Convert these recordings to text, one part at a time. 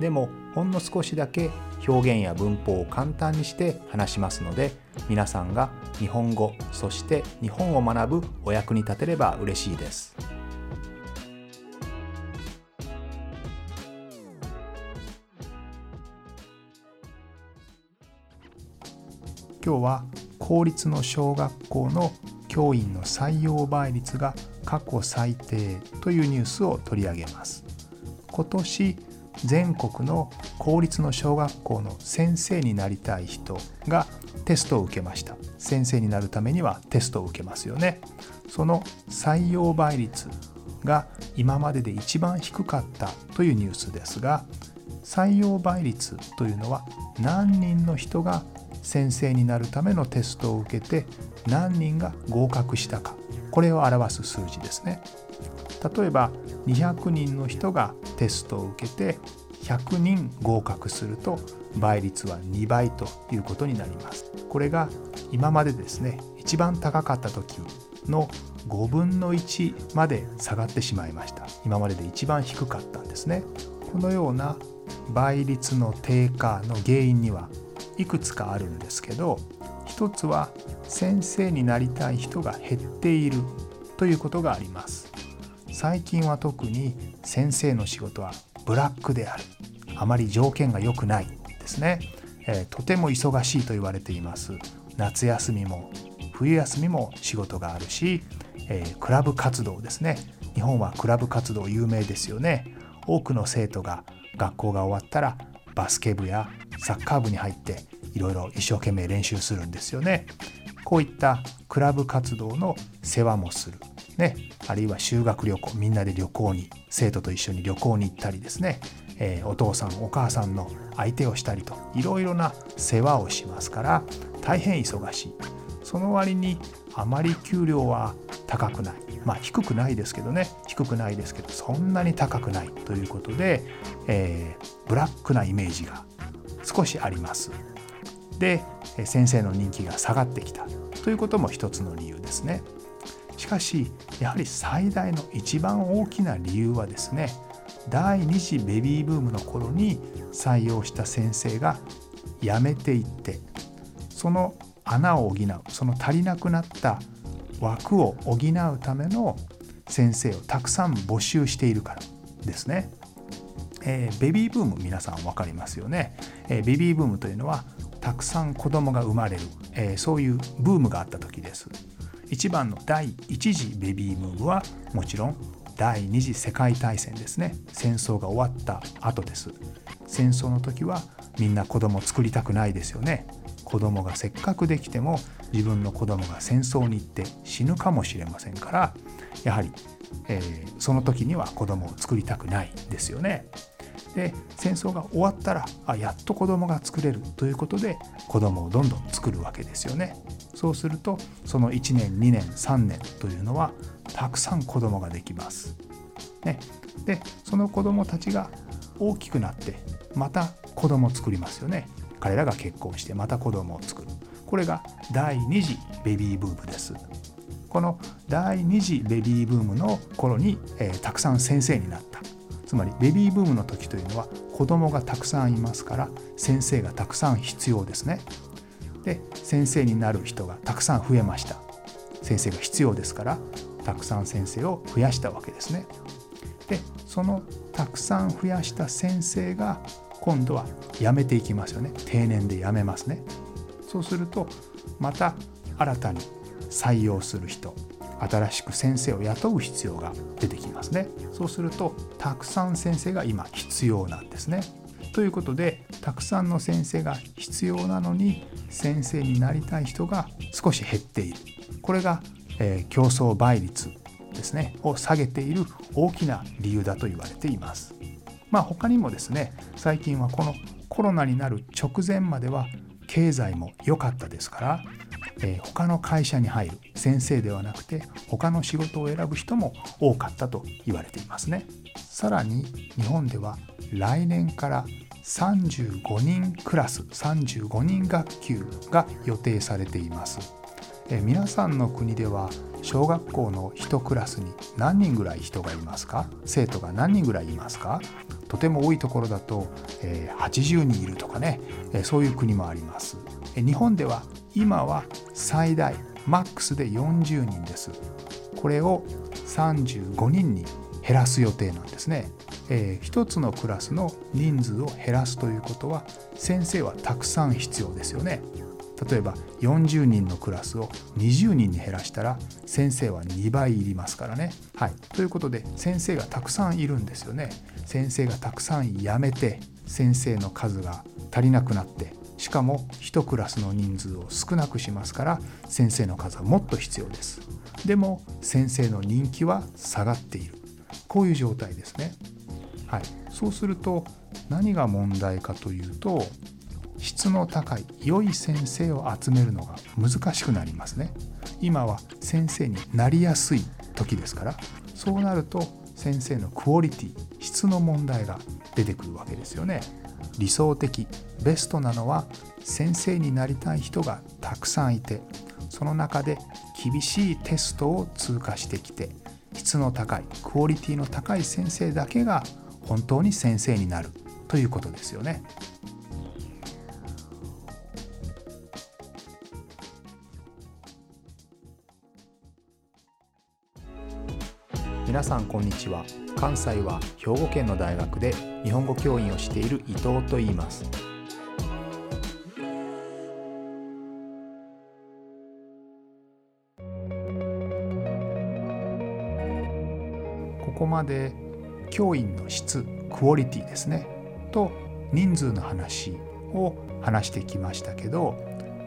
でもほんの少しだけ表現や文法を簡単にして話しますので皆さんが日本語そして日本を学ぶお役に立てれば嬉しいです。今日は公立の小学校の教員の採用倍率が過去最低というニュースを取り上げます。今年全国の公立の小学校の先生になりたい人がテストを受けました。先生になるためにはテストを受けますよね。その採用倍率が今までで一番低かったというニュースですが採用倍率というのは何人の人が先生になるためのテストを受けて何人が合格したか。これを表す数字ですね。例えば200人の人がテストを受けて100人合格すると倍率は2倍ということになります。これが今までですね一番高かった時の5分の1まで下がってしまいました。今までで一番低かったんですね。このような倍率の低下の原因にはいくつかあるんですけど一つは先生になりたい人が減っているということがあります。最近は特に先生の仕事はブラックである。あまり条件が良くないですね、えー、とても忙しいと言われています。夏休みも冬休みも仕事があるし、えー、クラブ活動ですね。日本はクラブ活動有名ですよね。多くの生徒が学校が終わったらバスケ部やサッカー部に入っていろいろ一生懸命練習するんですよね。こういったクラブ活動の世話もする。ね、あるいは修学旅行みんなで旅行に生徒と一緒に旅行に行ったりですね、えー、お父さんお母さんの相手をしたりといろいろな世話をしますから大変忙しい。その割にあまり給料は高くない。まあ低くないですけどね低くないですけどそんなに高くない。ということで、えー、ブラックなイメージが少しあります。で先生の人気が下がってきた。ということも一つの理由ですね。しかしやはり最大の一番大きな理由はですね第2次ベビーブームの頃に採用した先生が辞めていってその穴を補うその足りなくなった枠を補うための先生をたくさん募集しているからですね。えー、ベビーブーム皆さん分かりますよね、えー、ベビーブームというのはたくさん子供が生まれる、えー、そういうブームがあった時です一番の第一次ベビームーブはもちろん第二次世界大戦ですね。戦争が終わった後です。戦争の時はみんな子供作りたくないですよね。子供がせっかくできても自分の子供が戦争に行って死ぬかもしれませんからやはり、えー、その時には子供を作りたくないですよね。で戦争が終わったらあやっと子供が作れるということで子供をどんどん作るわけですよねそうするとその1年2年3年というのはたくさん子供ができます。ね、でその子供たちが大きくなってまた子供を作りますよね。彼らが結婚してまた子供を作る。これが第2次ベビーブームです。この第2次ベビーブームの頃に、えー、たくさん先生になったつまりベビーブームの時というのは子供がたくさんいますから先生がたくさん必要ですね。で先生になる人がたくさん増えました。先生が必要ですからたくさん先生を増やしたわけですね。でそのたくさん増やした先生が今度は辞めていきますよね。定年で辞めますね。そうするとまた新たに採用する人新しく先生を雇う必要が出てきますね。そうするとたくさん先生が今必要なんですね。ということでたくさんの先生が必要なのに先生になりたい人が少し減っている。これが、えー、競争倍率ですね。を下げている大きな理由だと言われています。まあ他にもですね最近はこのコロナになる直前までは経済も良かったですからえー、他の会社に入る先生ではなくて他の仕事を選ぶ人も多かったと言われていますね。さらに日本では来年から35人クラス35人学級が予定されています。え皆さんの国では小学校の1クラスに何人ぐらい人がいますか？生徒が何人ぐらいいますか？とても多いところだと、え80人いるとかね、えそういう国もあります、え日本では今は最大マックスで40人です。これを35人に減らす予定なんですね、えー、1つのクラスの人数を減らすということは先生はたくさん必要ですよね。例えば40人のクラスを20人に減らしたら先生は2倍いりますからね。はい、ということで先生がたくさんいるんですよね。先生がたくさん辞めて先生の数が足りなくなってしかも1クラスの人数を少なくしますから先生の数はもっと必要です。でも先生の人気は下がっている。こういう状態ですね。はい、そうすると何が問題かというと質の高い良い先生を集めるのが難しくなりますね今は先生になりやすい時ですからそうなると先生のクオリティ質の問題が出てくるわけですよね理想的ベストなのは先生になりたい人がたくさんいてその中で厳しいテストを通過してきて質の高いクオリティの高い先生だけが本当に先生になるということですよね。皆さんこんにちは。関西は兵庫県の大学で日本語教員をしている伊藤と言います。ここまで教員の質クオリティですねと人数の話を話してきましたけど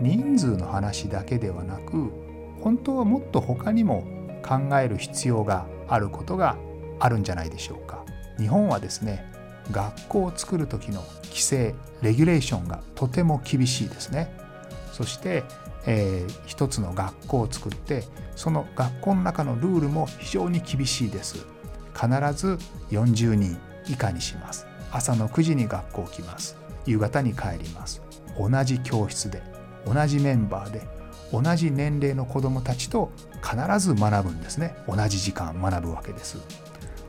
人数の話だけではなく本当はもっと他にも考える必要があることがあるんじゃないでしょうか。日本はですね学校を作る時の規制レギュレーションがとても厳しいですね。そして、えー、一つの学校を作ってその学校の中のルールも非常に厳しいです。必ず40人以下にします。朝の9時に学校来ます。夕方に帰ります。同じ教室で同じメンバーで同じ年齢の子どもたちと必ず学ぶんですね。同じ時間学ぶわけです。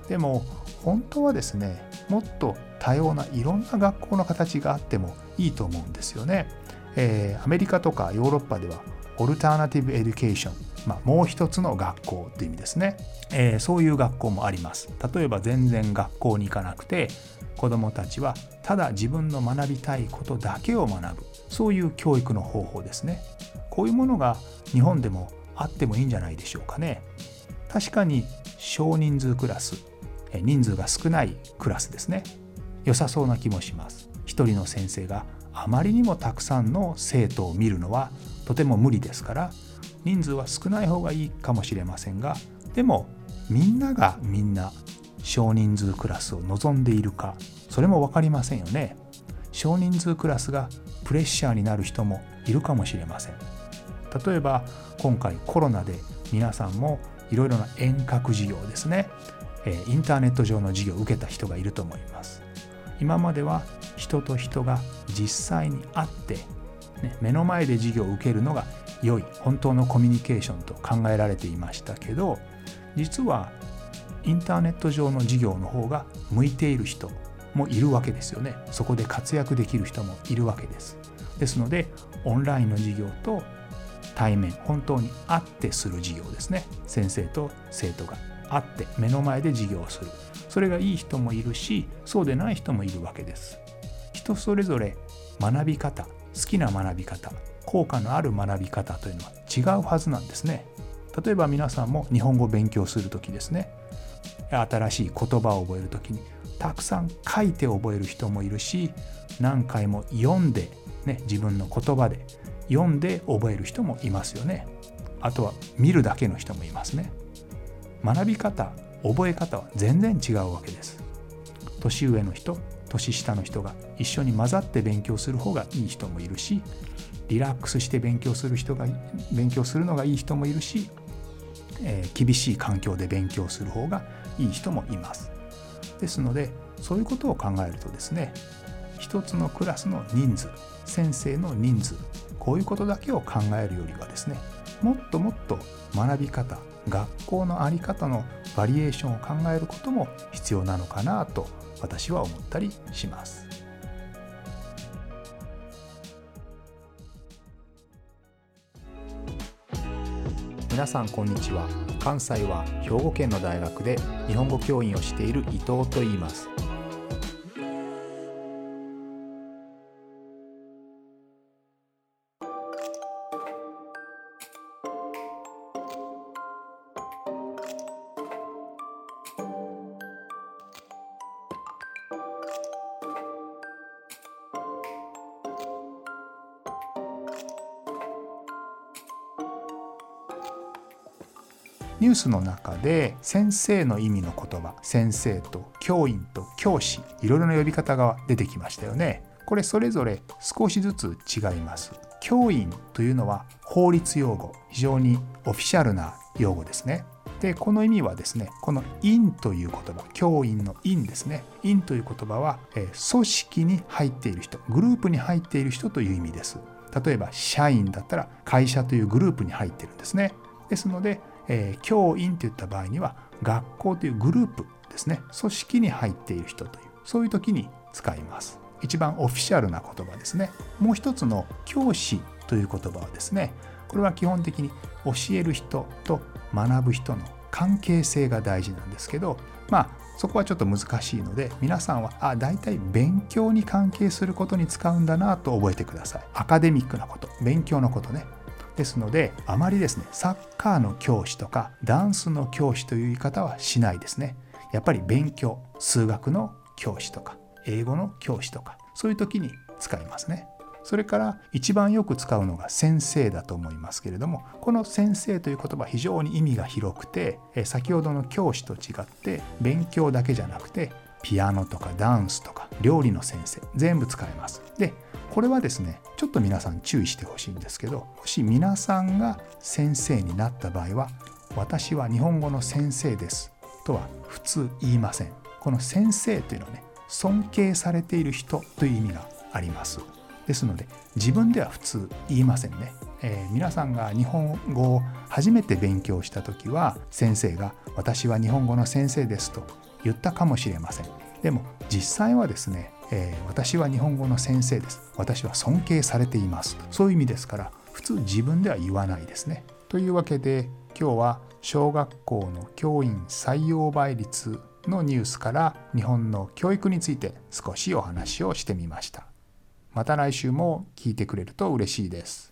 でも本当はですねもっと多様ないろんな学校の形があってもいいと思うんですよね、えー、アメリカとかヨーロッパでは alternative education、まあ、もう一つの学校って意味ですね、えー、そういう学校もあります。例えば全然学校に行かなくて子どもたちはただ自分の学びたいことだけを学ぶ。そういう教育の方法ですね。こういうものが日本でもあってもいいんじゃないでしょうかね。確かに少人数クラス人数が少ないクラスですね。良さそうな気もします。一人の先生があまりにもたくさんの生徒を見るのはとても無理ですから人数は少ない方がいいかもしれませんがでもみんながみんな少人数クラスを望んでいるかそれも分かりませんよね。少人数クラスがプレッシャーになる人もいるかもしれません。例えば今回コロナで皆さんもいろいろな遠隔授業ですね。インターネット上の授業を受けた人がいると思います。今までは人と人が実際に会って、ね、目の前で授業を受けるのが良い本当のコミュニケーションと考えられていましたけど実はインターネット上の授業の方が向いている人もいるわけですよね。そこで活躍できる人もいるわけです。ですのでオンラインの授業と対面本当に会ってする授業ですね。先生と生徒が会って目の前で授業をする。それがいい人もいるしそうでない人もいるわけです。人それぞれ学び方好きな学び方効果のある学び方というのは違うはずなんですね。例えば皆さんも日本語を勉強する時ですね。新しい言葉を覚える時にたくさん書いて覚える人もいるし何回も読んで、ね、自分の言葉で読んで覚える人もいますよね。あとは見るだけの人もいますね。学び方覚え方は全然違うわけです。年上の人年下の人が一緒に混ざって勉強する方がいい人もいるしリラックスして勉強する人が勉強するのがいい人もいるし、えー、厳しい環境で勉強する方がいい人もいます。ですのでそういうことを考えるとですね一つのクラスの人数先生の人数こういうことだけを考えるよりはですねもっともっと学び方学校の在り方のバリエーションを考えることも必要なのかなと私は思ったりします。皆さんこんにちは関西は兵庫県の大学で日本語教員をしている伊藤と言います。ニュースの中で先生の意味の言葉先生と教員と教師いろいろな呼び方が出てきましたよね。これそれぞれ少しずつ違います。教員というのは法律用語非常にオフィシャルな用語ですね。でこの意味はですねこの「院」という言葉教員の「院」ですね「院」という言葉は、え組織に入っている人グループに入っている人という意味です。例えば社員だったら会社というグループに入ってるんですね。ですのでえー、教員といった場合には学校というグループですね。組織に入っている人というそういう時に使います。一番オフィシャルな言葉ですね。もう一つの教師という言葉はですねこれは基本的に教える人と学ぶ人の関係性が大事なんですけどまあそこはちょっと難しいので皆さんはあ大体勉強に関係することに使うんだなと覚えてください。アカデミックなこと勉強のことね。ですのであまりですねサッカーの教師とかダンスの教師という言い方はしないですね。やっぱり勉強数学の教師とか英語の教師とかそういう時に使いますね。それから一番よく使うのが先生だと思いますけれどもこの先生という言葉非常に意味が広くて先ほどの教師と違って勉強だけじゃなくてピアノとかダンスとか料理の先生全部使えます。でこれはですねちょっと皆さん注意してほしいんですけどもし皆さんが先生になった場合は私は日本語の先生ですとは普通言いません。この先生というのはね尊敬されている人という意味があります。ですので自分では普通言いませんね、えー、皆さんが日本語を初めて勉強した時は先生が私は日本語の先生ですと言ったかもしれません。でも実際はですねえー、私は日本語の先生です。私は尊敬されています。そういう意味ですから普通自分では言わないですね。というわけで今日は小学校の教員採用倍率のニュースから日本の教育について少しお話をしてみました。また来週も聞いてくれると嬉しいです。